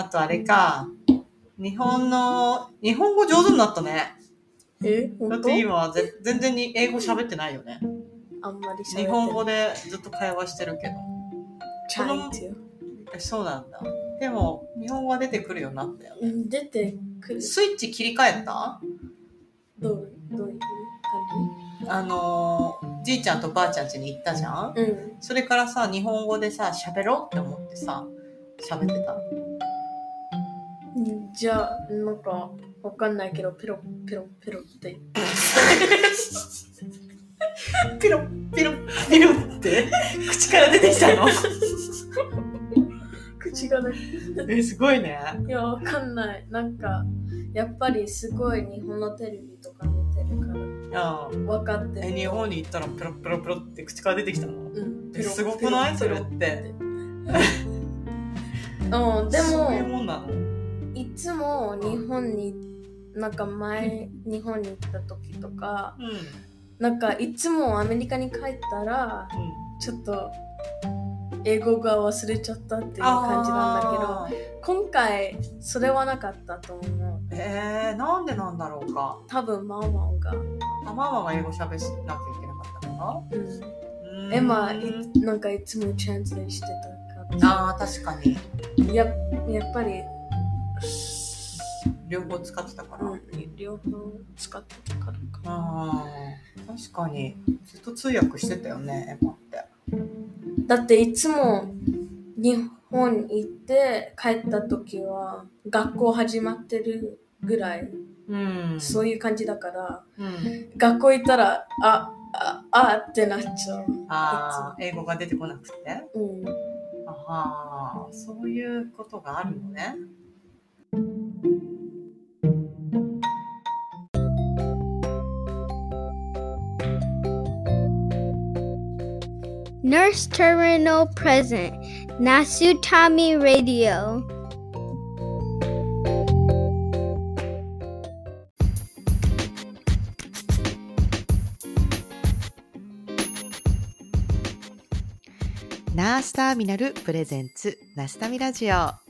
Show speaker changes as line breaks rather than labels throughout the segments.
あとあれか、日本の、日本語上手になったね。
え、
だ
本当？
って今はぜ全然に英語喋ってないよね。
あんまり喋って
日本語でずっと会話してるけど。
trying to
えそうなんだ。でも、日本語は出てくるようになったよね。
うん出てくる。
スイッチ切り替えた？
どうどういう
あのー、じいちゃんとばあちゃん家に行ったじゃん？
感じうん。
それからさ、日本語でさ、喋ろうって思ってさ、喋ってた？
じゃあ、なんか、わかんないけど、ペロペロペロって。
ピロッピロッピロッって？口から出てきたの？
口がね。
え、すごいね。
いや、わかんない。なんか、やっぱりすごい日本のテレビとか見てるから、
うん。
わかってる。
え、日本に行ったらペロペロペロって口から出てきたの？
うん、
えすごくない？それって。
うん、で
そういう
も、
もんなの？
いつも日本に、なんか前、日本に行った時とか。なんかいつもアメリカに帰ったら、ちょっと、英語が忘れちゃったっていう感じなんだけど。今回、それはなかったと思う。
えー、なんでなんだろうか。
多分、ママが。
あ、ママが英語喋らなきゃいけなかったか？な
うん。エマ、いなんかいつもトランスしてたから。
ああ、確かに。
ややっぱり、
両方使ってたから。
うん、両方使ってたからかな。
ああ、確かに。ずっと通訳してたよね、エマって。
だっていつも日本行って帰った時は学校始まってるぐらい、
うん
そういう感じだから
うん。
学校行ったらあああってなっちゃう。
ああ、英語が出てこなくて？
うん、
ああ、そういうことがあるのね。
Nurse Terminal Present Nasutami Radio
ナースターミナルプレゼンツナスタミラジオ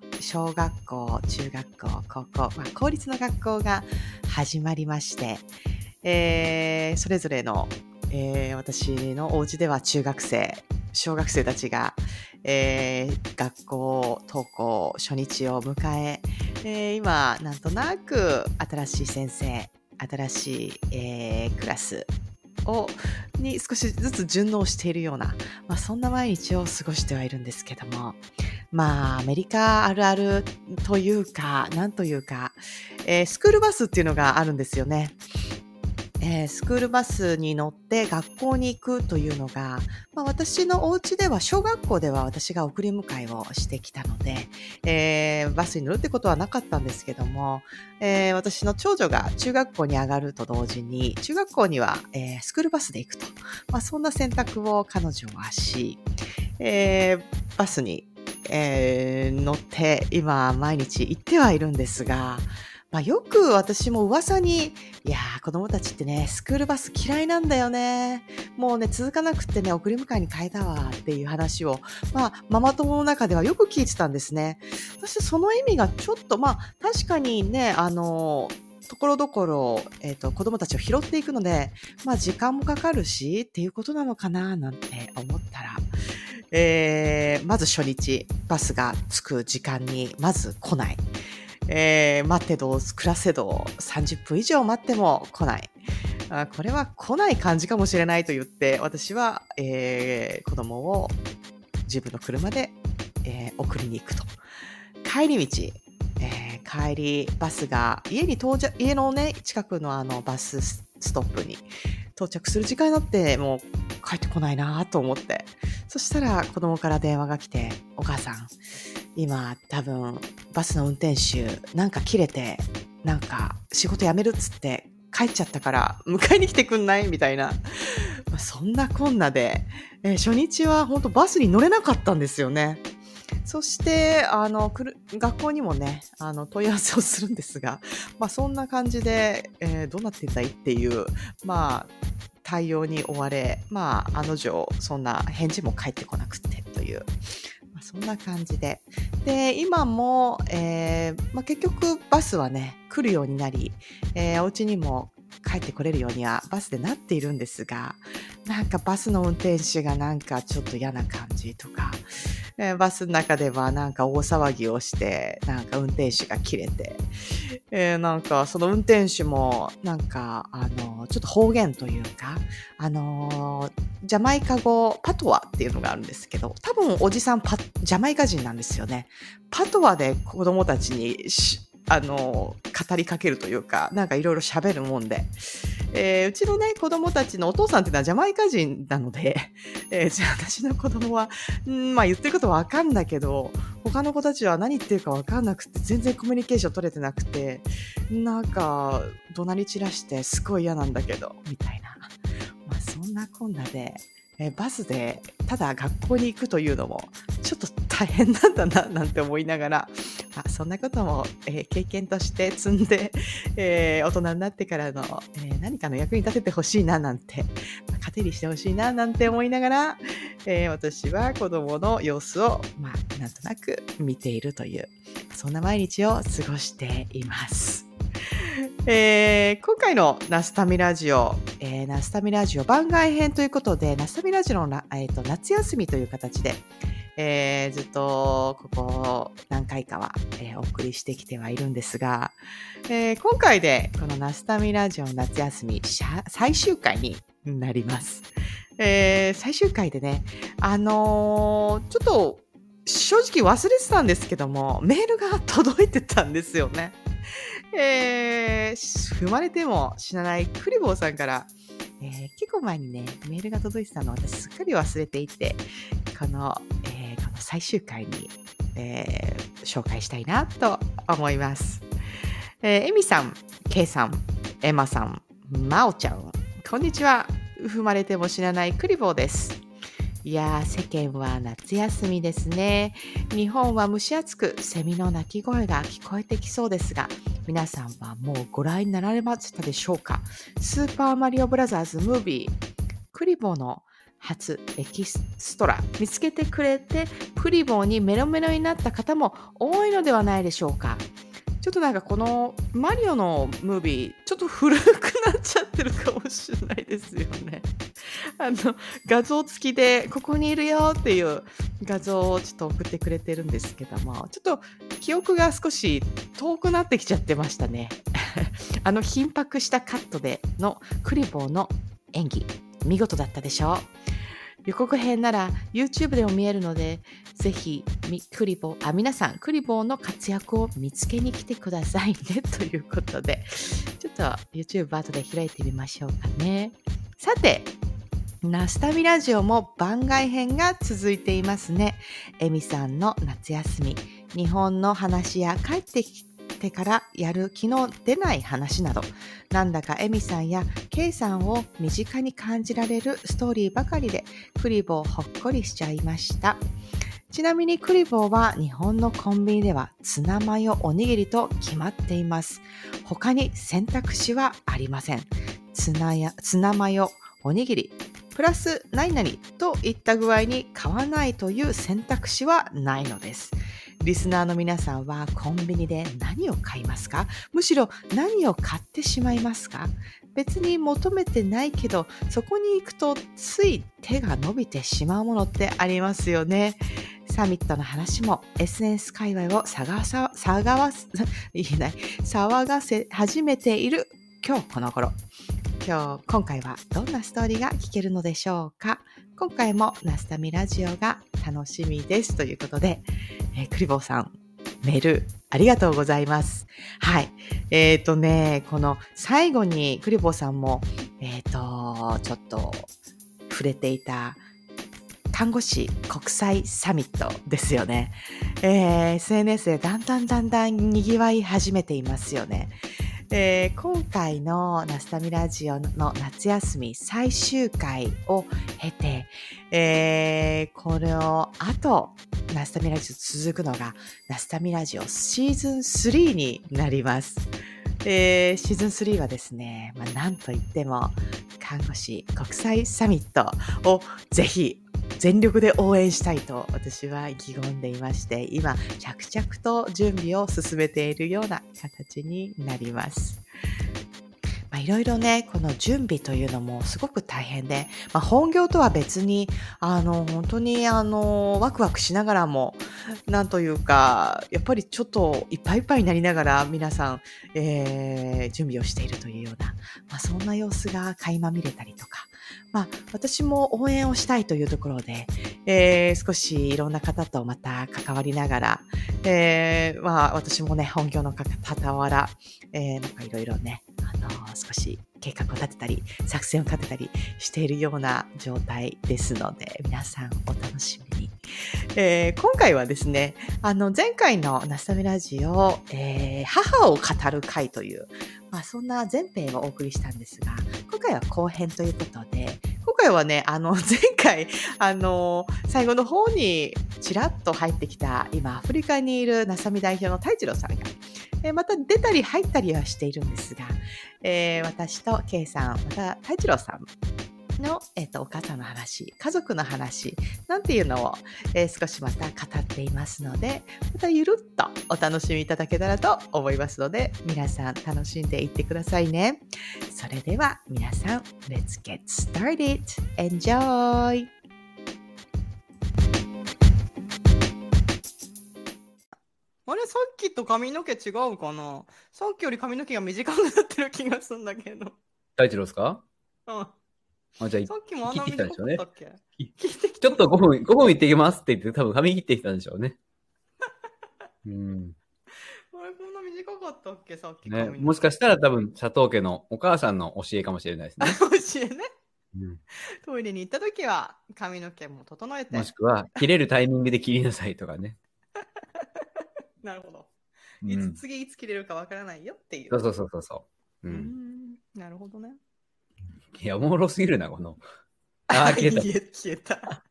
小学校、中学校、高校、まあ、公立の学校が始まりまして、えーそれぞれの、えー私のお家では中学生、小学生たちが、えー学校登校初日を迎ええー今なんとなく新しい先生新しい、えークラスをに少しずつ順応しているような、まあ、そんな毎日を過ごしてはいるんですけどもまあアメリカあるあるというかなんというか、えースクールバスっていうのがあるんですよね。えースクールバスに乗って学校に行くというのが、まあ、私のお家では小学校では私が送り迎えをしてきたので、えーバスに乗るってことはなかったんですけども、えー私の長女が中学校に上がると同時に中学校には、えスクールバスで行くと、まあ、そんな選択を彼女はし、えバスに、え乗って今毎日行ってはいるんですが、まあ、よく私も噂に、いやー、子供たちってね、スクールバス嫌いなんだよね。もうね、続かなくってね、送り迎えに変えたわっていう話を、まあ、ママ友の中ではよく聞いてたんですね。私、その意味がちょっと、まあ、確かにね、あのところどころ、えっ、と、子供たちを拾っていくので、まあ、時間もかかるし、っていうことなのかな、なんて思ったら、えーまず初日、バスが着く時間に、まず来ない。えー待ってどう、暮らせどう、30分以上待っても来ない。あこれは来ない感じかもしれないと言って、私は、えー子供を自分の車で、えー送りに行くと。帰り道、えー帰りバスが家に到着、家のね、近くのあのバスストップに到着する時間になって、もう帰ってこないなと思って。そしたら子供から電話が来て、お母さん、今多分バスの運転手なんか切れて、なんか仕事辞めるっつって帰っちゃったから迎えに来てくんないみたいな。そんなこんなで、えー、初日は本当バスに乗れなかったんですよね。そして、あの、学校にもね、あの、問い合わせをするんですが、まあ、そんな感じで、えー、どうなってんだいっていう、まあ、対応に追われ、まあ、あの女、そんな返事も返ってこなくてという、そんな感じで。で、今も、えー、まあ、結局バスはね、来るようになり、えー、お家にも帰ってこれるようにはバスでなっているんですが、なんかバスの運転手がなんかちょっと嫌な感じとか、え、バスの中ではなんか大騒ぎをして、なんか運転手が切れて、えー、なんかその運転手もなんかあの、ちょっと方言というか、あのジャマイカ語、パトワっていうのがあるんですけど、多分おじさんパ、ジャマイカ人なんですよね。パトワで子供たちにあの、語りかけるというか、なんかいろいろ喋るもんで、えー、うちのね、子供たちのお父さんっていうのはジャマイカ人なので、えー、じゃあ私の子供は、んまあ言ってることわかんだけど、他の子たちは何言ってるかわかんなくて、全然コミュニケーション取れてなくて、なんか、怒鳴り散らしてすごい嫌なんだけど、みたいな。まあそんなこんなで、え、バスでただ学校に行くというのも、ちょっと大変なんだな、なんて思いながら、あそんなことも、えー、経験として積んで、えー、大人になってからの、えー、何かの役に立ててほしいななんて、まあ、糧にしてほしいななんて思いながら、え私は子供の様子を、まあ、なんとなく見ているという、そんな毎日を過ごしています。えー、今回のナスタミラジオ、えー、ナスタミラジオ番外編ということで、ナスタミラジオの、えーと夏休みという形で、えー、ずっとここ何回かは、えー、お送りしてきてはいるんですが、えー、今回でこのナスタミラジオ夏休み最終回になります。えー、最終回でね、あのー、ちょっと正直忘れてたんですけども、メールが届いてたんですよね。えー、踏まれても死なないクリボーさんから、えー、結構前にね、メールが届いてたのを私すっかり忘れていて、この、えー、この最終回に、えー、紹介したいなと思います。えー、エミさん、ケイさん、エマさん、マオちゃん、こんにちは。踏まれても知らないクリボーです。いや、世間は夏休みですね。日本は蒸し暑く、セミの鳴き声が聞こえてきそうですが、皆さんはもうご覧になられましたでしょうか？スーパーマリオブラザーズムービー、クリボーの初エキストラ見つけてくれてクリボーにメロメロになった方も多いのではないでしょうか？ちょっとなんかこのマリオのムービーちょっと古くなっちゃってるかもしれないですよね。あの画像付きでここにいるよっていう画像をちょっと送ってくれてるんですけどもちょっと記憶が少し遠くなってきちゃってましたね。あの緊迫したカットでのクリボーの演技見事だったでしょう。予告編なら YouTube でも見えるので、ぜひ、クリボー、あ、皆さん、クリボーの活躍を見つけに来てくださいね、ということで、ちょっと YouTube 後で開いてみましょうかね。さて、ナスタミラジオも番外編が続いていますね。エミさんの夏休み、日本の話や帰ってきてからやる気の出ない話など、なんだかエミさんやケイさんを身近に感じられるストーリーばかりで、クリボーほっこりしちゃいました。ちなみにクリボーは日本のコンビニではツナマヨおにぎりと決まっています。他に選択肢はありません。ツナやツナマヨ、おにぎり、プラス何々といった具合に買わないという選択肢はないのです。リスナーの皆さんはコンビニで何を買いますか？むしろ何を買ってしまいますか？別に求めてないけど、そこに行くとつい手が伸びてしまうものってありますよね。サミットの話も SNS 界隈を騒がさ、騒が言えない、騒がせ始めている今日この頃。今日、今回はどんなストーリーが聞けるのでしょうか？今回もナスタミラジオが楽しみです。ということで、えー、クリボーさん、メールありがとうございます。はい。えっ、ー、とね、この最後にクリボーさんも、えっ、ー、と、ちょっと触れていた看護師国際サミットですよね。えー、SNS でだんだんだんだん賑わい始めていますよね。えー今回のナスタミラジオの夏休み最終回を経て、えーこれを後、ナスタミラジオ続くのが、ナスタミラジオシーズン3になります。えーシーズン3はですね、まあ、なんといっても、看護師国際サミットをぜひ全力で応援したいと私は意気込んでいまして、今、着々と準備を進めているような形になります。まあ、いろいろね、この準備というのもすごく大変で、まあ、本業とは別に、あの、本当に、あの、ワクワクしながらも、なんというか、やっぱりちょっといっぱいいっぱいになりながら皆さん、えー準備をしているというような、まあ、そんな様子が垣間見れたりとか、まあ、私も応援をしたいというところで、えー少しいろんな方とまた関わりながら、えーまあ、私もね、本業の傍ら、えーなんかいろいろね、あの少し計画を立てたり、作戦を立てたりしているような状態ですので、皆さんお楽しみに。えー今回はですね、あの、前回のナスタミラジオ、えー母を語る会という、まあ、そんな前編をお送りしたんですが、今回は後編ということで、今回はね、あの、前回、あの、最後の方にちらっと入ってきた、今、アフリカにいるナサミ代表の太一郎さんが、えまた出たり入ったりはしているんですが、えー私とケイさん、また太一郎さんの、えっとお母さんの話、家族の話、なんていうのを、えー少しまた語っていますので、またゆるっとお楽しみいただけたらと思いますので、皆さん楽しんでいってくださいね。それでは皆さん、Let's get started! Enjoy! あれさっきと髪の毛違うかな？さっきより髪の毛が短くなってる気がするんだけど。
大二郎ですか？
うん。
あ、じゃあ、
さっきもあんな
切ってきたんでしょうね
短かったっけ？
き
切ってき
ちょっと5分、5分行ってきますって言って、多分髪切ってきたんでしょうね。うん。
あれこんな短かったっけ？さっき
ね、もしかしたら多分、佐藤家のお母さんの教えかもしれないですね。
ら。教えね。
うん
トイレに行った時は髪の毛も整えて。
もしくは、切れるタイミングで切りなさいとかね。
なるほど。いつ
うん。
次いつ切れるかわからないよっていう。
そうそうそうそうそう。う。
うんん。なるほどね。
いや、おもろすぎるな、この。あー、消えた。
消えた。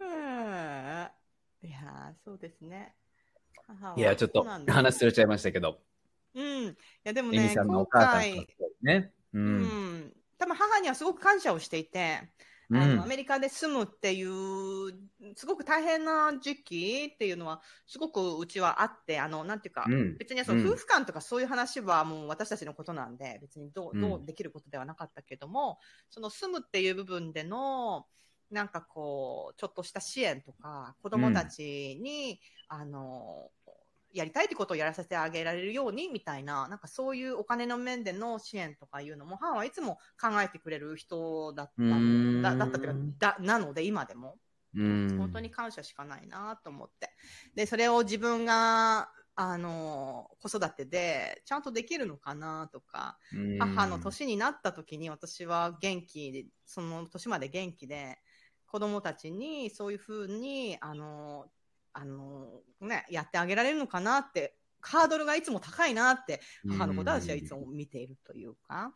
うんいやー、そうですね。い
や、ちょっと話すれちゃいましたけど。
うん。いや、でもね、
エミさんの
今
お母さんね。う。
うんん。多分母にはすごく感謝をしていて、
う
あのア
ん。
メリカで住むっていう、すごく大変な時期っていうのは、すごくうちはあって、あの、なんていうか、
うん。
別にその
うん。
夫婦間とかそういう話はもう私たちのことなんで、別にどう
うん。
どうできることではなかったけども、その住むっていう部分での、なんかこう、ちょっとした支援とか、子供たちに、あの、やりたいってことをやらせてあげられるようにみたいな、なんかそういうお金の面での支援とかいうのも、母はいつも考えてくれる人だった
うーん
だだったというかだ、なので今でも。
うん。
本当に感謝しかないなと思って。で、それを自分が、あの、子育てでちゃんとできるのかなとか、
うん、
母の年になった時に私は元気で、その年まで元気で、子供たちにそういうふうに、あの、あの、ね、やってあげられるのかなって、ハードルがいつも高いなって、母のことは私はいつも見ているというか、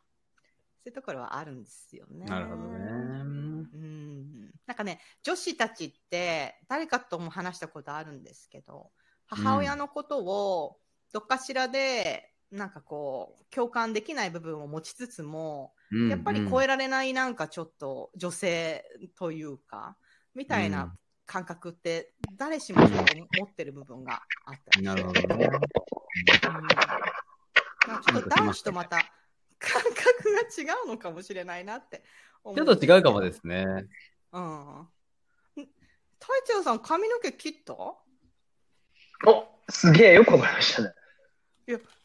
そういうところはあるんですよね。
なるほどね。
うん。なんかね、女子たちって誰かとも話したことあるんですけど、母親のことをどっかしらで、なんかこう、共感できない部分を持ちつつも、
うん
やっぱり超えられないなんかちょっと女性というか、みたいな感覚って誰しも持ってる部分があった
なるほどね。
うんまあちょっと男子とまた感覚が違うのかもしれないなって思
ちょっと違うかもですね。
うん。太一郎さん、髪の毛切った？
おすげえよくわかりましたね。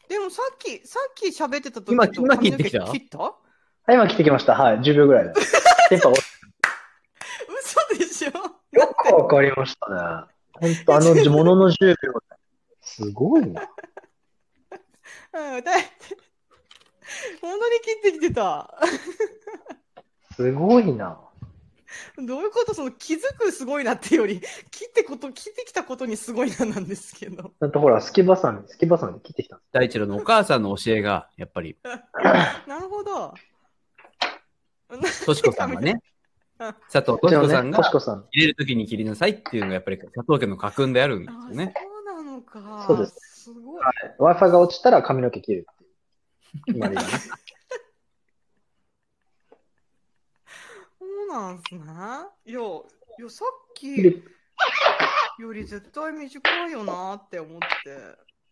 でもさっき、さっき喋ってた時
今
と
今切ってきた？
切った？
はい、今来てきました。はい、10秒ぐらいで。テンパ
嘘でしょ？
わかりましたね。本当あのものの10秒。すごいな。
うん、だって、本当に切ってきてた。
すごいな。
どういうこと？その気づくすごいなってより、切ってこと、切ってきたことにすごいななんですけど。
だってほら、スキバさん、スキバさんで切ってきたんです
大一郎のお母さんの教えが、やっぱり、
なるほど。
としこさんがね
うん、
佐藤としこさん
ね、
が
としこさん。
切れるときに切りなさいっていうのがやっぱり佐藤家の家訓であるんです
あ
よね。
そうなのか。
そうです
すごい。
Wi-Fi が落ちたら髪の毛切るっていう決まりがね。
そうなんすね。いや、いや、さっきより絶対短いよなって思って。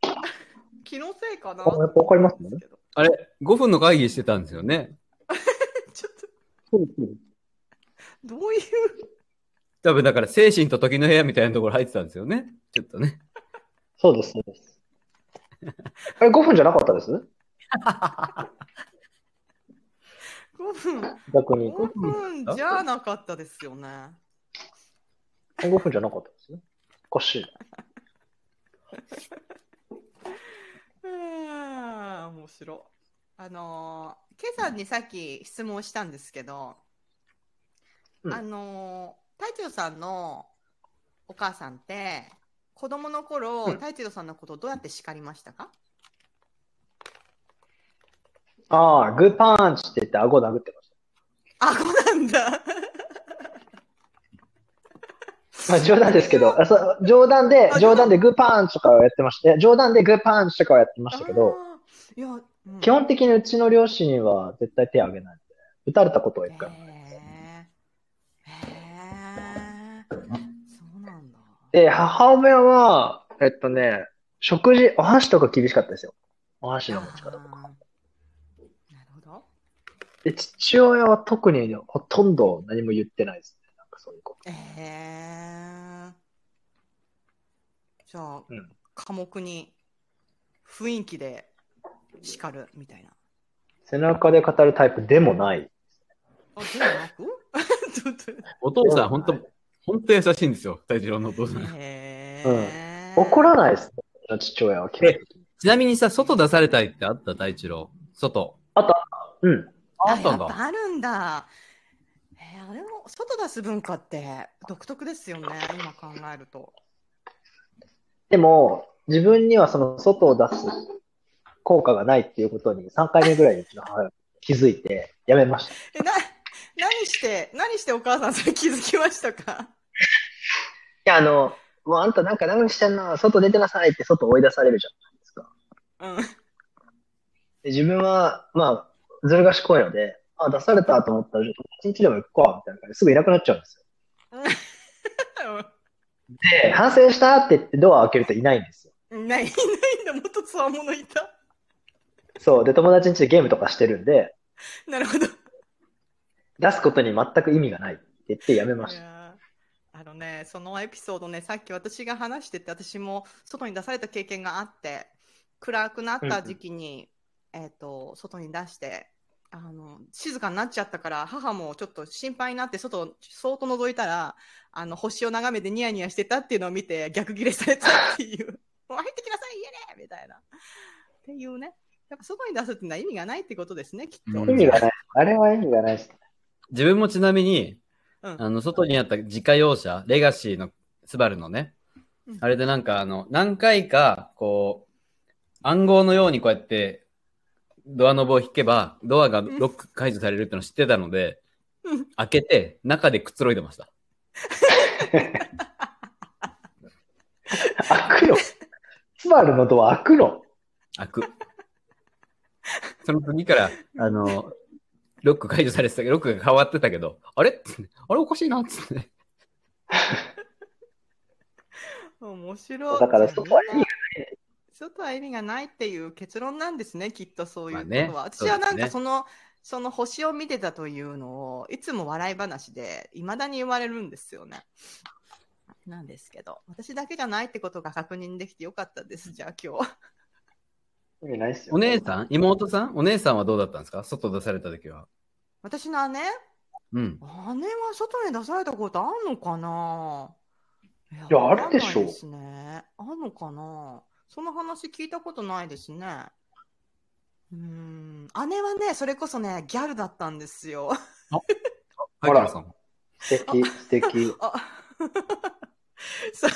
気のせいかな
あやっぱわかりますね
あれ、5分の会議してたんですよね。
ちょっと、
そうです
どういう、
多分だから精神と時の部屋みたいなところ入ってたんですよね。ちょっとね。
そうです、そうです。あれ、5分じゃなかったです
？5分、
逆に。
5分じゃなかったですよね。
5分じゃなかったです？ね。おかしい。
うーん、面白い。あのー、ケイさんにさっき質問したんですけど、
うん
あのー、太一郎さんのお母さんって、子供の頃、
うん
太一郎さんのことをどうやって叱りましたか？
ああ、グーパンチって言って顎殴ってまし
あ、そうなんだ。
た。まあ冗談ですけど、あ そう冗談で
あ、
冗談でグーパンチとかをやってました。冗談でグーパンチとかをやってましたけど、
いや、うん
基本的にうちの両親は絶対手を挙げないんで、撃たれたことは一回もない。
へえ。へえ。そうなんだ。
で、母親は、えっとね、食事、お箸とか厳しかったですよ。お箸の持ち方とか。
なるほど。
で、父親は特にほとんど何も言ってないですね。なんかそういうこと。
ええじゃあ、
うん
寡黙に雰囲気で叱るみたいな。
背中で語るタイプでもない。
あ、でもなく？
お父さん、本当本当優しいんですよ。太一郎のお父さん。
へえ
怒らないですね。父親は。
ちなみにさ、外出されたいってあった太一郎？外。
うん。
あったんだ。
あるんだ。えー、あれも外出す文化って独特ですよね、今考えると。
でも、自分にはその外を出す効果がないっていうことに3回目ぐらいにうちの母気づいてやめました。い
え、な、何して、何してお母さんそれ気づきましたか？
や、あの、もうあんたなんか何してんの？外出てなさいって外追い出されるじゃないですか。
うん。
で自分は、まあ、ずる賢いので、あ、出されたと思ったら、一日でも行くか、みたいな感じですぐいなくなっちゃうんですよ。で、反省したって言ってドアを開けるといないんですよ。
いない、いないんだ、もっとつわものいた。
そう。で、友達ん家でゲームとかしてるんで、
なるほど。
出すことに全く意味がないって言ってやめました。
あのね、そのエピソードね、さっき私が話してて、私も外に出された経験があって、暗くなった時期に、えっ、と、外に出して、あの、静かになっちゃったから、母もちょっと心配になって、外、そーっと覗いたら、あの、星を眺めてニヤニヤしてたっていうのを見て、逆ギレされたっていう、もう入ってきなさい、家でみたいな。っていうね。やっぱ外に出すってのは意味がないってことですね、きっと。
うん
意味がない。あれは意味がないです。
自分もちなみに、
うん。
あの、外にあった自家用車、レガシーのスバルのね
うん、
あれでなんかあの、何回か、こう、暗号のようにこうやって、ドアノブを引けば、ドアがロック解除されるってのを知ってたので
うん、
開けて、中でくつろいでました。
開くの？スバルのドア開くの？
開く。その次から、あの、ロック解除されてたけど、ロックが変わってたけど、あれ？あれおかしいなっつってね。
面白い。
だから外は意味が
外は意味がないっていう結論なんですね、きっとそういうことは。
まあね
私はなんかその、その星を見てたというのを、いつも笑い話で、未だに言われるんですよね。なんですけど、私だけじゃないってことが確認できてよかったです、じゃあ今日。
ないっすよ。
お姉さん？妹さん？お姉さんはどうだったんですか？外出された時は。
私の姉？
うん。
姉は外に出されたことあんのかな？いや
いやあるでしょ
わかんないですね。あんのかな？その話聞いたことないですね。うーん。姉はね、それこそね、ギャルだったんですよ。
ほら
はいさん
素敵、素敵。
あ そう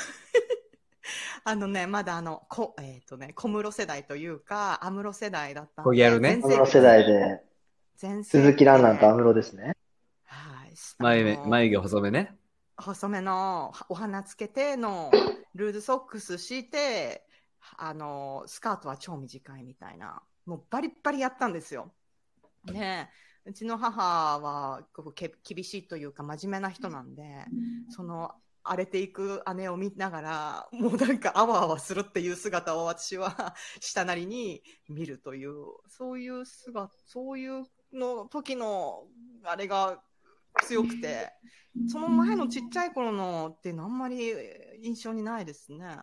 あのね、まだあの、こえっ、とね、小室世代というか、安室世代だったんで。
小ギャルね
全
この世代で、
全
鈴木蘭蘭と安室ですね。
はい。
眉毛、眉毛細めね。
細めのお花つけてのルーズソックスして、あの、スカートは超短いみたいな、もうバリッバリやったんですよ。ねえうちの母はここけ厳しいというか真面目な人なんで、その荒れていく姉を見ながら、もうなんかあわあわするっていう姿を私は下なりに見るという、そういう姿、そういうの時のあれが強くて、その前のちっちゃい頃のってあんまり印象にないですね。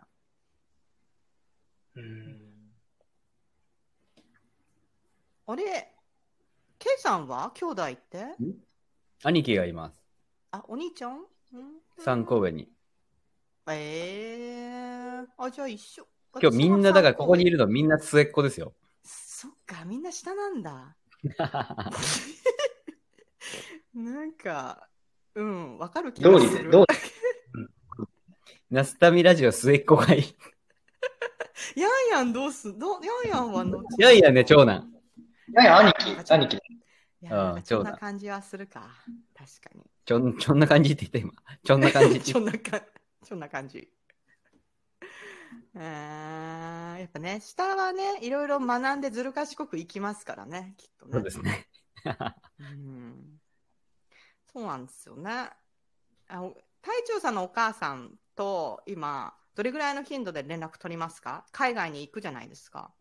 うん。
あれ、ケイさんは？兄弟って？
兄貴がいます。
あ、お兄ちゃん？ん
三個上に。
えー、あ、じゃあ一緒。
今日みんな、だからここにい
る。
るのみんな末っ子ですよ。
そっか、みんな下なんだ。なんか、うん、わかる気がする。
道理で、道理。
ナスタミラジオ末っ子がいい。
ヤンヤンどうすどう？ヤンヤンはの
いやいやね、長男。
いやいや、兄貴、兄貴。
うん
そんな感じはするか。確かに。
ちょん、ちょんな感じって言った今。ちょんな感じって
そ んなか、そんな感じ。えー、やっぱね、下はね、いろいろ学んでずる賢くいきますからね、きっとね。
そうですね。
うんそうなんですよね。あお隊長さんのお母さんと今、どれぐらいの頻度で連絡取りますか？海外に行くじゃないですか。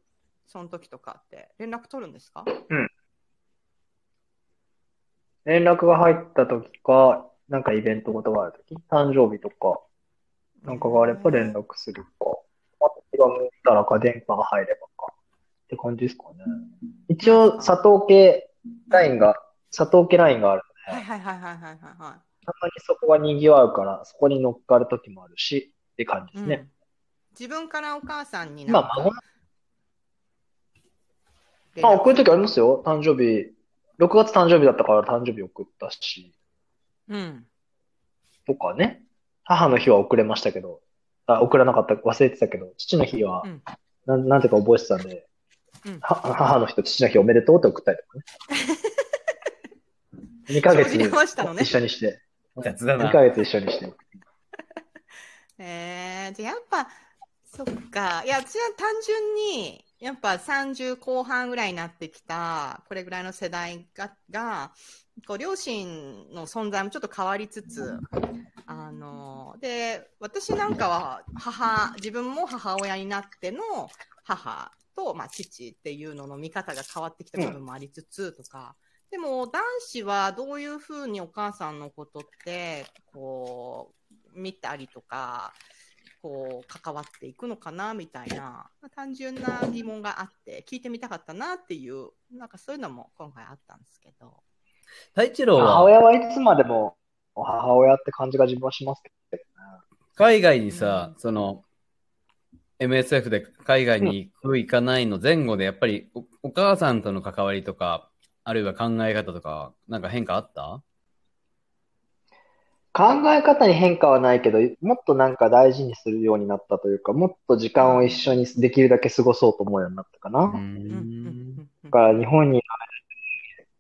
その時とかって。連絡取るんですか？
連絡が入った時か、なんかイベントごとがある時、誕生日とか、なんかがあれば連絡するか。まが向いたらか、電波が入ればか。って感じですかね。一応、佐藤系ラインが、佐藤系ラインがあるので、
はいはいはいはいはいはいは
たまにそこが賑わうから、そこに乗っかる時もあるし、って感じ
い。
ですね。
うん自分からお母さんに
まあ、孫あ、送る時ありますよ。誕生日。6月誕生日だったから誕生日送ったし、
うん。
とかね。母の日は送れましたけど、あ、送らなかった、忘れてたけど、父の日は
うん、
なん、なんてか覚えてたんで、
うん
は母の日と父の日おめでとうって送ったりとかね。2ヶ月
生じれましたのね
一緒にして、2
雑だな。
ヶ月一緒にして。
えー、じゃあやっぱ、そっか。いや、私は単純に、やっぱ30後半ぐらいになってきた、これぐらいの世代が、がこう両親の存在もちょっと変わりつつ、あの、で、私なんかは母、自分も母親になっての母と、まあ、父っていうのの見方が変わってきた部分もありつつとか、でも男子はどういうふうにお母さんのことって、こう、見たりとか、こう、関わっていくのかな、みたいな、単純な疑問があって、聞いてみたかったなっていう、なんかそういうのも今回あったんですけど。
太一郎
母
は
親はいつまでも母親って感じが自分はしますけどね。
海外にさ、
うん
その、MSF で海外に行く行かないの前後でやっぱりおお母さんとの関わりとか、あるいは考え方とか、なんか変化あった？
考え方に変化はないけど、もっとなんか大事にするようになったというか、もっと時間を一緒にできるだけ過ごそうと思うようになったかな。
う
だから日本に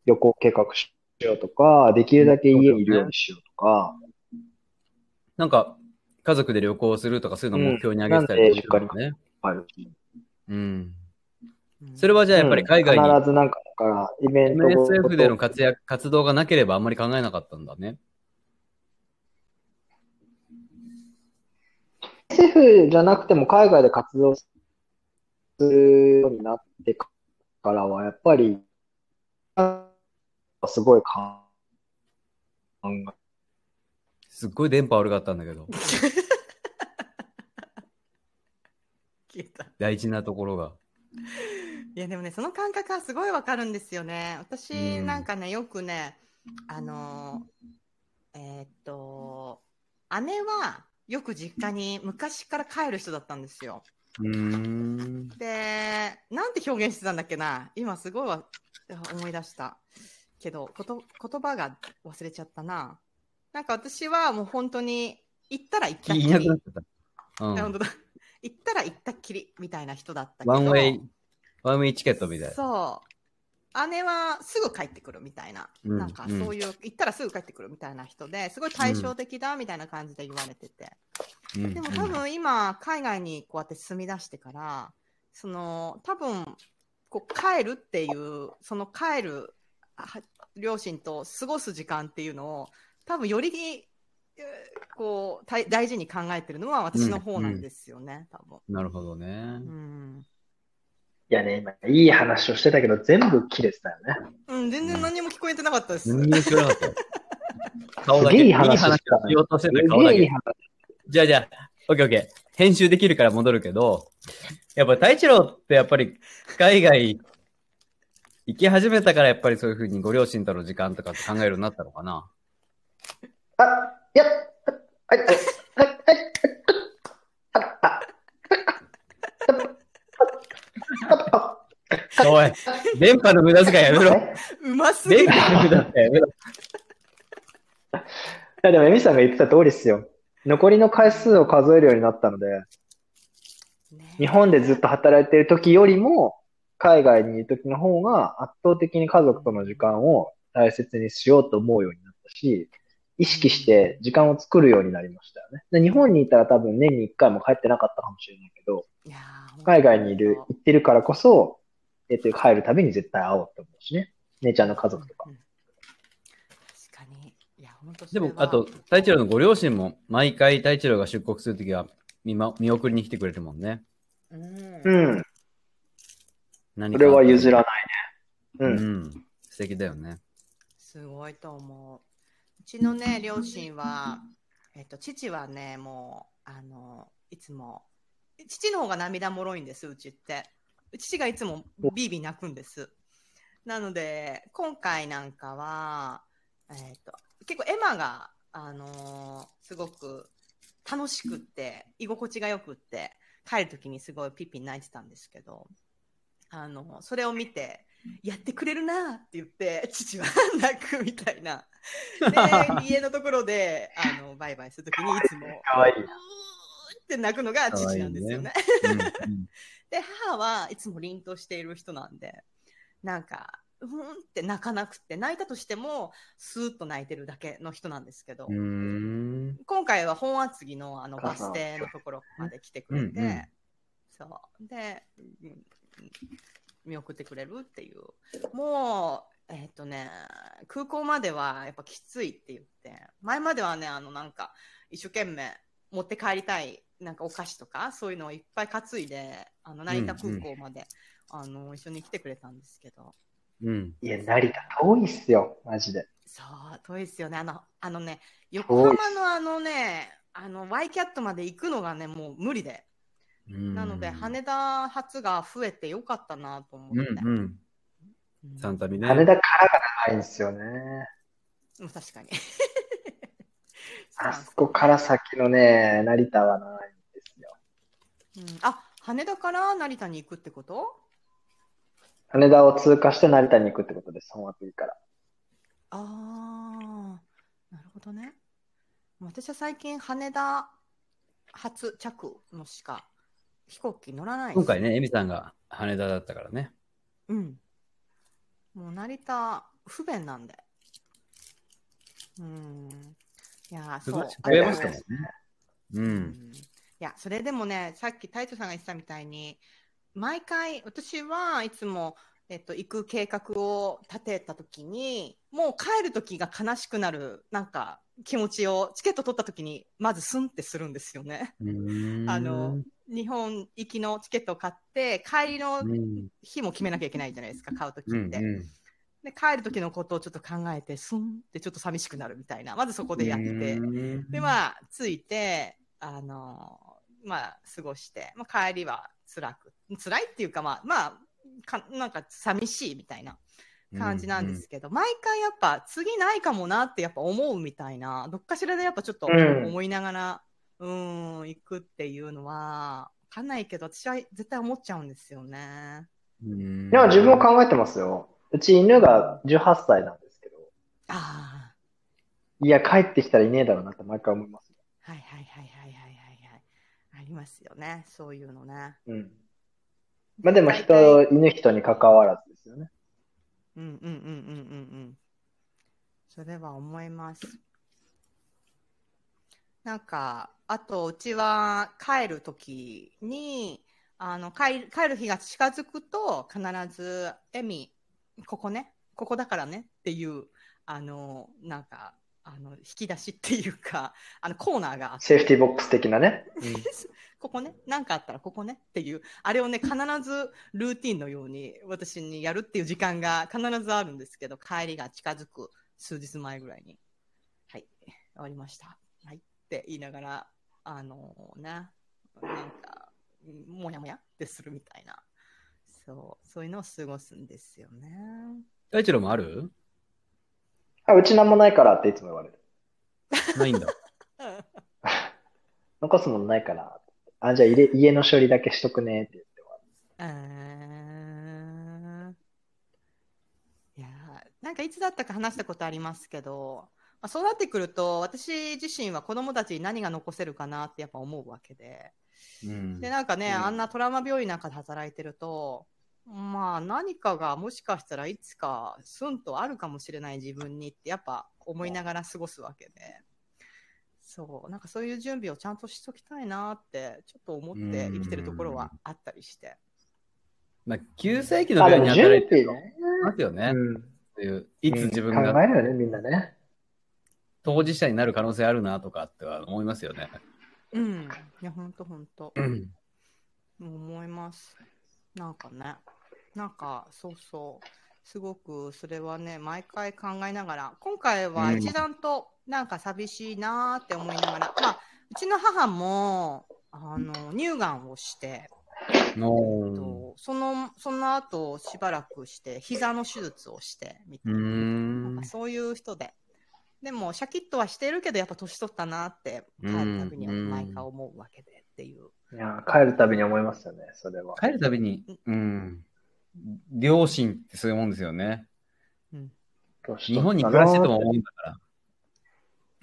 旅行計画しようとか、できるだけ家にいるようにしようとか、
なんか、家族で旅行するとかそういうのを目標に挙げてたりとかね。うん。
うん
それはじゃあやっぱり海外に、
うん必ずなんか、だからイベント
MSF での活躍、活動がなければあんまり考えなかったんだね。
SF じゃなくても海外で活動するようになってからは、やっぱり、すごい考え
すっごい電波悪かったんだけど。大事なところが。
いやでもね、その感覚はすごいわかるんですよね。私
うん
なんかね、よくね、あのー、えーっと、姉はよく実家に昔から帰る人だったんですよ。
うーん。
で、なんて表現してたんだっけな今すごいわ思い出した。けど、こと言葉が忘れちゃったな。なんか私はもう本当に行ったら行ったっ
い
きり。行ったら行ったっきりみたいな人だったけど。
ワンウェイ、ワンウェイチケットみたいな。
そう。姉はすぐ帰ってくるみたいな、
うん
なんかそういう、行ったらすぐ帰ってくるみたいな人ですごい対照的だみたいな感じで言われてて、
うん
でも多分今海外にこうやって住み出してからその多分こう帰るっていうその帰るあ両親と過ごす時間っていうのを多分よりえーこう大大事に考えてるのは私の方なんですよね、多分。
なるほどね。
うん
いやね、今、いい話をしてたけど、全部切れてたよね。
うん、全然何も聞こえてなかったです。
何にも聞こえなかったよ。顔だけ。
すげえいい
いい話しようとしてた顔だけ
すげえいい。話
じゃあじゃあ、オッケーオッケー。編集できるから戻るけど、やっぱ太一郎ってやっぱり海外行き始めたからやっぱりそういうふうにご両親との時間とかって考えるようになったのかな
あ、いや、はい、はい、はい、はい、あ、あ、
おい、電波の無駄遣いやめろ。
うますぎる。
電波の無駄遣いやめろ。
いや、でも、エミさんが言ってた通りですよ。残りの回数を数えるようになったので、日本でずっと働いてる時よりも、海外にいる時の方が圧倒的に家族との時間を大切にしようと思うようになったし、意識して時間を作るようになりましたよね。で日本にいたら多分年に1回も帰ってなかったかもしれないけど、
いやー
海外にいる、行ってるからこそ、えっと、帰るたびに絶対会おうって思うしね。姉ちゃんの家族とか
う。ん確かに。いや、本当
でも、あと、太一郎のご両親も毎回太一郎が出国するときは見,、ま、見送りに来てくれるもんね。
うん
うん。
何
それは譲ら
ない。
ね。
う
うん。
ん。素敵だよね。
すごいと思う。うちのね、両親は、えっと、父はね、もう、あの、いつも、父の方が涙もろいんです、うちって。父がいつもビービー泣くんです。なので、今回なんかは、えっと、結構エマが、あのーすごく楽しくって、居心地がよくって、帰るときにすごいピッピ泣いてたんですけど、あの、それを見て、やってくれるなって言って、父は泣くみたいな。で、家のところで、あの、バイバイするときにいつも、
かわいい。
って泣くのが父なんですよね。
うん
で、母はいつも凛としている人なんで、なんか、うーんって泣かなくて、泣いたとしても、スーッと泣いてるだけの人なんですけど。今回は本厚木のあのバス停のところまで来てくれて、
うんうん
そう。で、うん見送ってくれるっていう。もう、えっ、とね、空港まではやっぱきついって言って、前まではね、あのなんか、一生懸命持って帰りたい、なんかお菓子とか、そういうのをいっぱい担いで、あの成田空港まで、あの一緒に来てくれたんですけど、
うん。
いや、成田遠いっすよ、マジで。
そう、遠いですよね。あの、あのね、横浜のあのね、あの、ワイキャットまで行くのがね、もう無理で。なので、羽田発が増えてよかったなと思って。
うんうん。
うん
サンタビね。
羽田からが長いんですよね。
うん確かに。
あそこから先のね、成田はないんですよ。
うんあ、羽田から成田に行くってこと？
羽田を通過して成田に行くってことです、本厚木から。
ああ、なるほどね。私は最近羽田発着のしか飛行機乗らない
今回ね、エミさんが羽田だったからね。
うん。もう成田不便なんで。うん。いやー、そう。
増えましたもんね。う。
うんんいや、それでもね、さっきタイトさんが言ってたみたいに、毎回、私はいつも、えっと、行く計画を立てたときに、もう帰るときが悲しくなる、なんか、気持ちを、チケット取ったときに、まずスンってするんですよね。あの、日本行きのチケットを買って、帰りの
うん
日も決めなきゃいけないじゃないですか、買うときって。
うんうん
で、帰る時のことをちょっと考えて、スンってちょっと寂しくなるみたいな。まずそこでやって、
うん。
で、まあ、着いて、あのまあ、過ごして、まあ、帰りは辛く、辛いっていうか、まあ、まあ、かなんか寂しいみたいな感じなんですけど、毎回やっぱ次ないかもなってやっぱ思うみたいな、どっかしらでやっぱちょっと
うん。
思いながら、うん、ん行くっていうのは、わかんないけど、私は絶対思っちゃうんですよね。
うん。
でも自分も考えてますよ。うち犬が18歳なんですけど、
ああ。
いや、帰ってきたらいねえだろうなって毎回思います。
はいはいはいはいはいはいはい。ありますよね。そういうのね。
うん。まあでも
大
人、
体
犬人に関わらずですよね。
うんうんうんうんうんうん。それは思います。なんか、あと、うちは帰るときに、あの帰る、帰る日が近づくと、必ず、エミ、ここね、ここだからねっていう、あの、なんか、あの、引き出しっていうか、あの、コーナーがあって
セーフティーボックス的なね。
ここね、なんかあったらここねっていう、あれをね、必ずルーティンのように私にやるっていう時間が必ずあるんですけど、帰りが近づく数日前ぐらいに、はい、終わりました。はいって言いながら、あのね、なんか、もやもやってするみたいな、そう、そういうのを過ごすんですよね。
大一郎もある？
あ、うちなんもないからっていつも言われる。
ないんだ。
残すものないから。あ、じゃあ入れ家の処理だけしとくねって言って終わる。
うーんいやーなんかいつだったか話したことありますけど、まあ、そうなってくると私自身は子供たちに何が残せるかなってやっぱ思うわけで
うん
でなんかね、
うん
あんなトラウマ病院なんかで働いてるとまあ何かがもしかしたらいつかスンとあるかもしれない自分にってやっぱ思いながら過ごすわけでそうなんかそういう準備をちゃんとしときたいなってちょっと思って生きてるところはあったりして。
まあ、9世紀の病院に働いてる。ますよね。
うん。
っていういつ自分
考
が
えるよね、みんなね。
当事者になる可能性あるなとかっては思いますよね。
うん、いや、ほんとほんと。
うん
思います。なんかね、なんか、そうそう。すごくそれはね、毎回考えながら、今回は一段となんか寂しいなーって思いながら、まあ、うちの母も、あの、乳がんをして、
の
とその、その後しばらくして、膝の手術をして、みた
う
いな。
ん
なんかそういう人で。でも、シャキッとはしてるけど、やっぱ年取ったなって、帰るたびには毎回思うわけでっていう。
いや、帰るたびに思いますよね、それは。
帰るたびに、うん。両親ってそういうもんですよね。日本に暮らしてても思うんだから。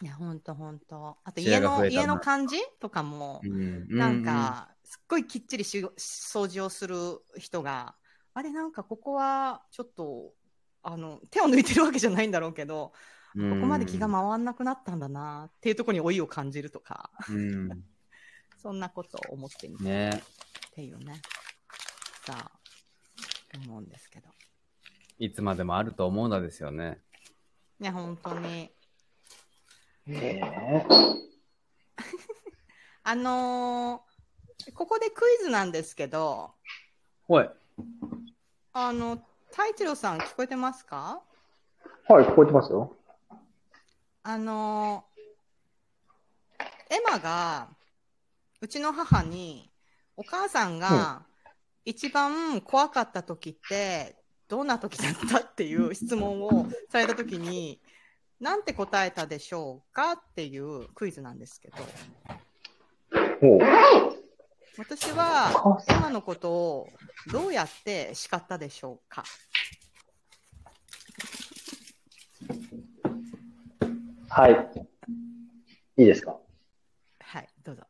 いや、ほんとほんと。あと家の、家の感じとかも、
うん
なん、か、すっごいきっちりし掃除をする人が、あれなんかここはちょっと、あの、手を抜いてるわけじゃないんだろうけど、
こ
ここまで気が回んなくなったんだなっていうところに老いを感じるとか、
うん。
そんなことを思ってみて
ね
っていうね。さあ、思うんですけど。
いつまでもあると思うのですよね。
ね、本当に。
ね
あのーここでクイズなんですけど、
ほい。
あの、太一郎さん聞こえてますか？
え。はい、聞こえてますよ。
あのーエマが、うちの母に、お母さんが一番怖かった時って、どんな時だったっていう質問をされた時に、なんて答えたでしょうかっていうクイズなんですけど。私は
お母さん
エマのことをどうやって叱ったでしょうか
はい。いいですか？
はい、どうぞ。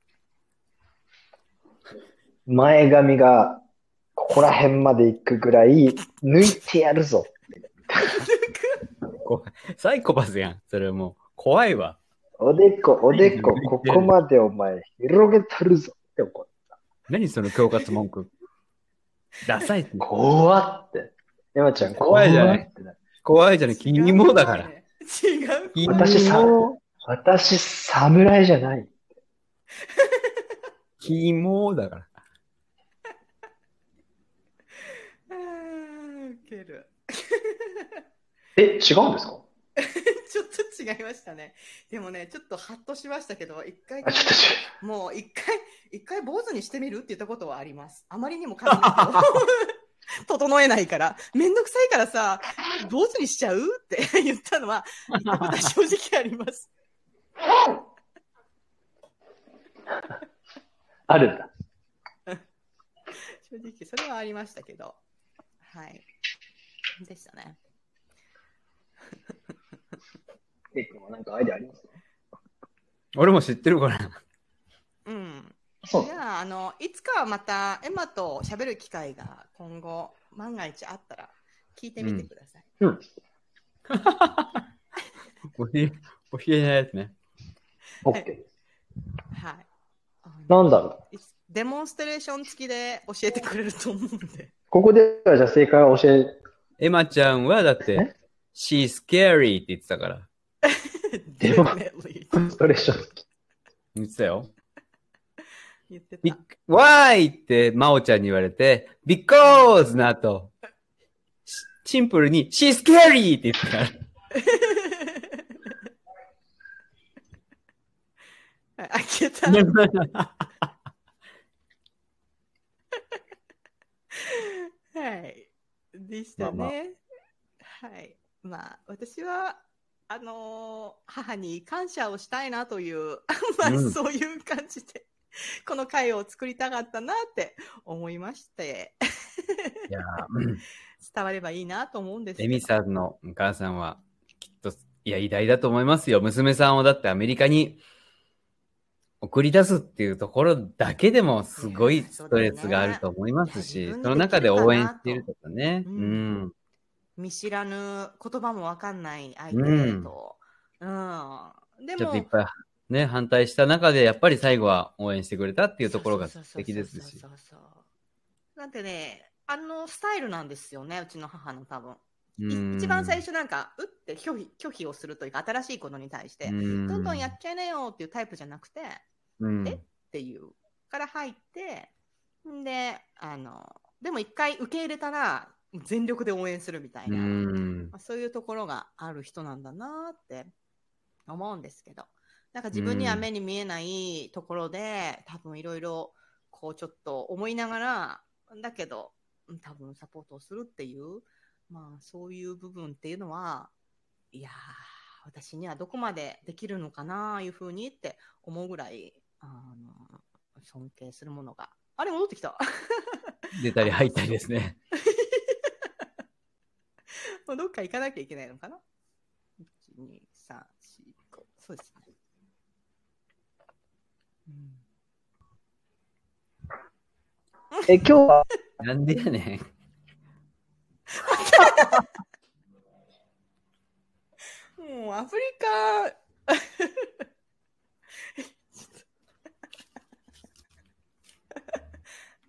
前髪がここら辺まで行くぐらい抜いてやるぞ。
こサイコパスやん。それもう、怖いわ。
おでこ、おでこ、ここまでお前広げたるぞって怒る。
何その恐喝文句。ダサいって。
怖って。山ちゃん、
怖いじゃない怖いじゃない。君もだから。
違う。
君
私さ
も、
私、侍じゃない。
君もだから。
ーウケる。
え、違うんですか？
ちょっと違いましたね。でもね、ちょっとハッとしましたけど、一回、もう一回、一回坊主にしてみるって言ったことはあります。あまりにも髪 整えないから、めんどくさいからさ、坊主にしちゃうって言ったのは、言正直あります。
う。あるんだ。
正直、それはありましたけど。はい。でしたね。
エイ君はなんかアイデアありますか
俺も知ってるから。
うん。
そう
じゃあ、あの、いつかはまたエマと喋る機会が今後、万が一あったら聞いてみてください。
うん。
おひれ、おひれないやつね。
OK。
はい。あの
なんだろう。
デモンストレーション付きで教えてくれると思うんで。
ここではじゃあ正解を教え、
エマちゃんはだって
え、
she's scary って言ってたから。
でも
Definitely
ストレーション。
言ってたよ。
言って
び
た。
why? って真央ちゃんに言われて、because の後、しシンプルに she's scary って言ってたから。
はい開けた。はい。でしたね。
まあま
はい。まあ、私は、あのー母に感謝をしたいなという、まあ、
うん
そういう感じで、この回を作りたかったなって思いまして、
いやー うん
伝わればいいなと思うんですけど
エミさんのお母さんは、きっと、いや、偉大だと思いますよ。娘さんをだってアメリカに送り出すっていうところだけでもすごいストレスがあると思いますし、
そね
その中で応援しているとかね。
う
うんん。
見知らぬ言葉もわかんない相手と、うん。でも
ちょっといっ、ぱいね、反対した中で、やっぱり最後は応援してくれたっていうところが素敵ですし
なんてね、あのスタイルなんですよね、うちの母の多分。一番最初なんか、うって拒否拒否をするというか、新しいことに対して、
うん
どんどんやっちゃいなよっていうタイプじゃなくて、っ
うん
えていうから入って、んで、あの、でも一回受け入れたら、全力で応援するみたいうな。
ん
まあ、そういうところがある人なんだなって思うんですけど、なんか自分には目に見えないところで、多分いろいろこうちょっと思いながら、だけど、うん多分サポートをするっていう、まあそういう部分っていうのは、いやー、私にはどこまでできるのかな、いうふうにって思うぐらい、あの、尊敬するものが。あれ、戻ってきた。
出たり入ったりですね。
もうどっか行かなきゃいけないのかな ?1、2、3、4、5。そうですね。うん、
え、今日は、
なんでやねん。
もうアフリカ、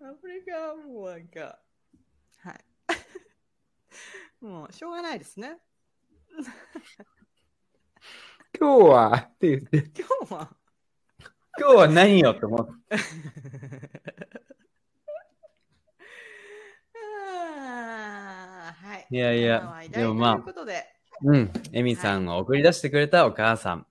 アフリカはもうなんか、はい。もうしょうがないですね。
今日は？って言って、
今日は、
今日は何よって思って。
はい。
いやいやでもまあ
ということで、
うん。エミさんを送り出してくれたお母さん。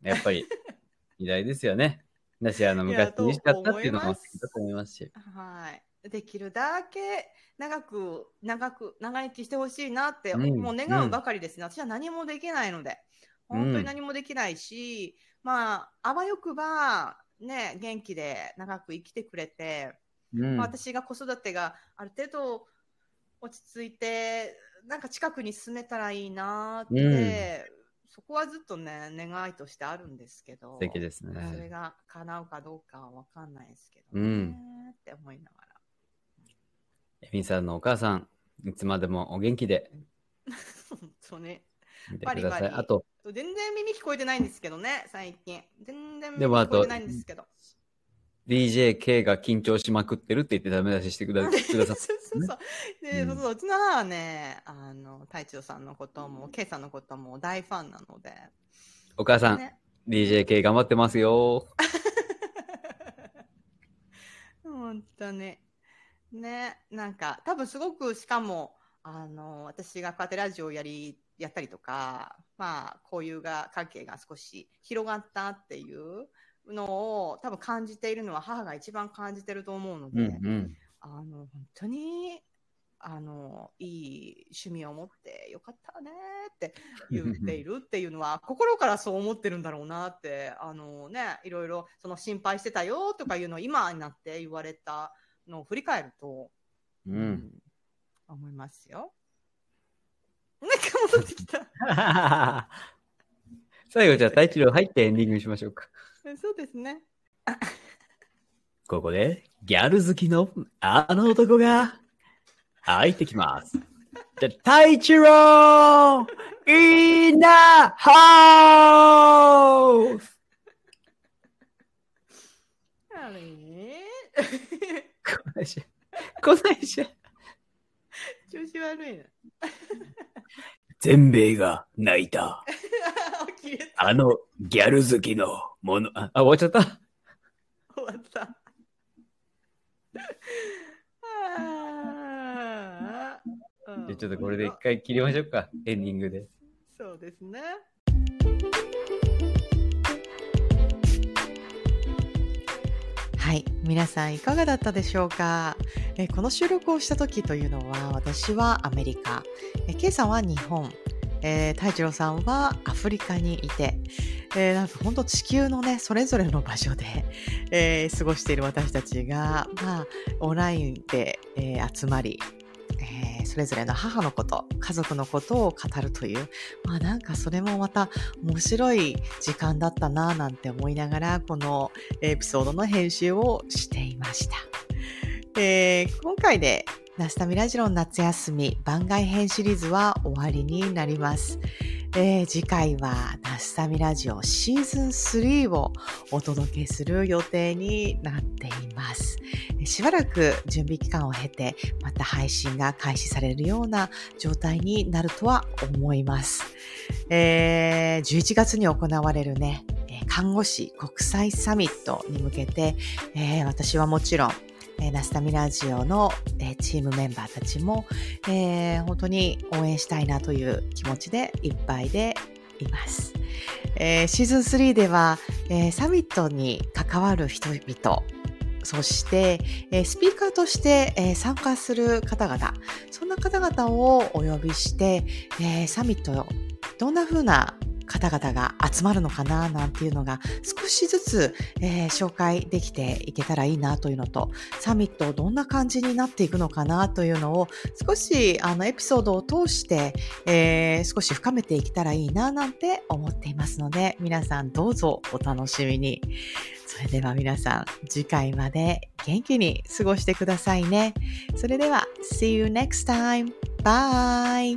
やっぱり、偉大ですよね。だし、あの、昔厳しかったっていうのも好きだと思いますし。
はい。できるだけ長く、長く、長生きしてほしいなって、
うん
もう願うばかりですね、私は何もできないので、本当に何もできないし、まあ、あわよくば、ね、元気で長く生きてくれて、
うん。
まあ私が子育てがある程度落ち着いて、なんか近くに住めたらいいなって、そこはずっとね、願いとしてあるんですけど。
素敵です
それ
ね。
が叶うかどうかは分かんないですけどね、
うん
って思いながら。
エミさんのお母さん、いつまでもお元気で
本当ね。バリバリ
あと、
全然耳聞こえてないんですけどね、最近。全然耳聞こえてないんですけど。
DJK が緊張しまくってるって言ってダメ出ししてくだくださっ
そうそうそう。で、
うん
そうそううちの母はね、あの、太一郎さんのことも、ケイさんのことも大ファンなので。
お母さん、
ね、
DJK 頑張ってますよ。
本当ね。ね、なんか、多分すごく、しかも、あの、私がこうやってラジオをやり、やったりとか、まあ、交友が、関係が少し広がったっていうのを、多分感じているのは母が一番感じてると思うの
うん
で、
うん。
あの、本当に、あの、いい趣味を持ってよかったねって言っているっていうのは、心からそう思ってるんだろうなって、あのね、いろいろその心配してたよとかいうのを今になって言われたのを振り返ると、
うん。
思いますよ。なんか戻ってきた。
最後じゃあ、太一郎入ってエンディングにしましょうか。
そうですね。
ここで、ギャル好きのあの男が入ってきます。じゃ、太一郎 in the house!
あれ？
こないしゃ。こないしゃ。
調子悪いな。
全米が泣いた。あのギャル好きのもの。あ、あ終わっちゃった？
終わった。あー
じゃあちょっとこれで一回切りましょうか。エンディングで。
そうですね。はい。皆さんいかがだったでしょうか？えこの収録をした時というのは私はアメリカ、え K さんは日本、えー、太一郎さんはアフリカにいて、えーなんか本当地球のね、それぞれの場所で、えー過ごしている私たちが、まあ、オンラインで、えー集まり、えーそれぞれの母のこと、家族のことを語るという、まあなんかそれもまた面白い時間だったなぁなんて思いながら、このエピソードの編集をしていました。えー今回でナスタミラジロン夏休み番外編シリーズは終わりになります。えー次回はナスタミラジオシーズン3をお届けする予定になっています。しばらく準備期間を経て、また配信が開始されるような状態になるとは思います。えー11月に行われるね、看護師国際サミットに向けて、えー私はもちろん、えーナスタミラジオの、えーチームメンバーたちも、えー本当に応援したいなという気持ちでいっぱいでいます。えーシーズン3では、えーサミットに関わる人々、そして、えースピーカーとして、えー参加する方々、そんな方々をお呼びして、えーサミット、どんな風な方々が集まるのかななんていうのが少しずつ、えー紹介できていけたらいいなというのとサミットどんな感じになっていくのかなというのを少しあのエピソードを通して、えー少し深めていけたらいいななんて思っていますので皆さんどうぞお楽しみに。それでは皆さん次回まで元気に過ごしてくださいね。それでは See you next time bye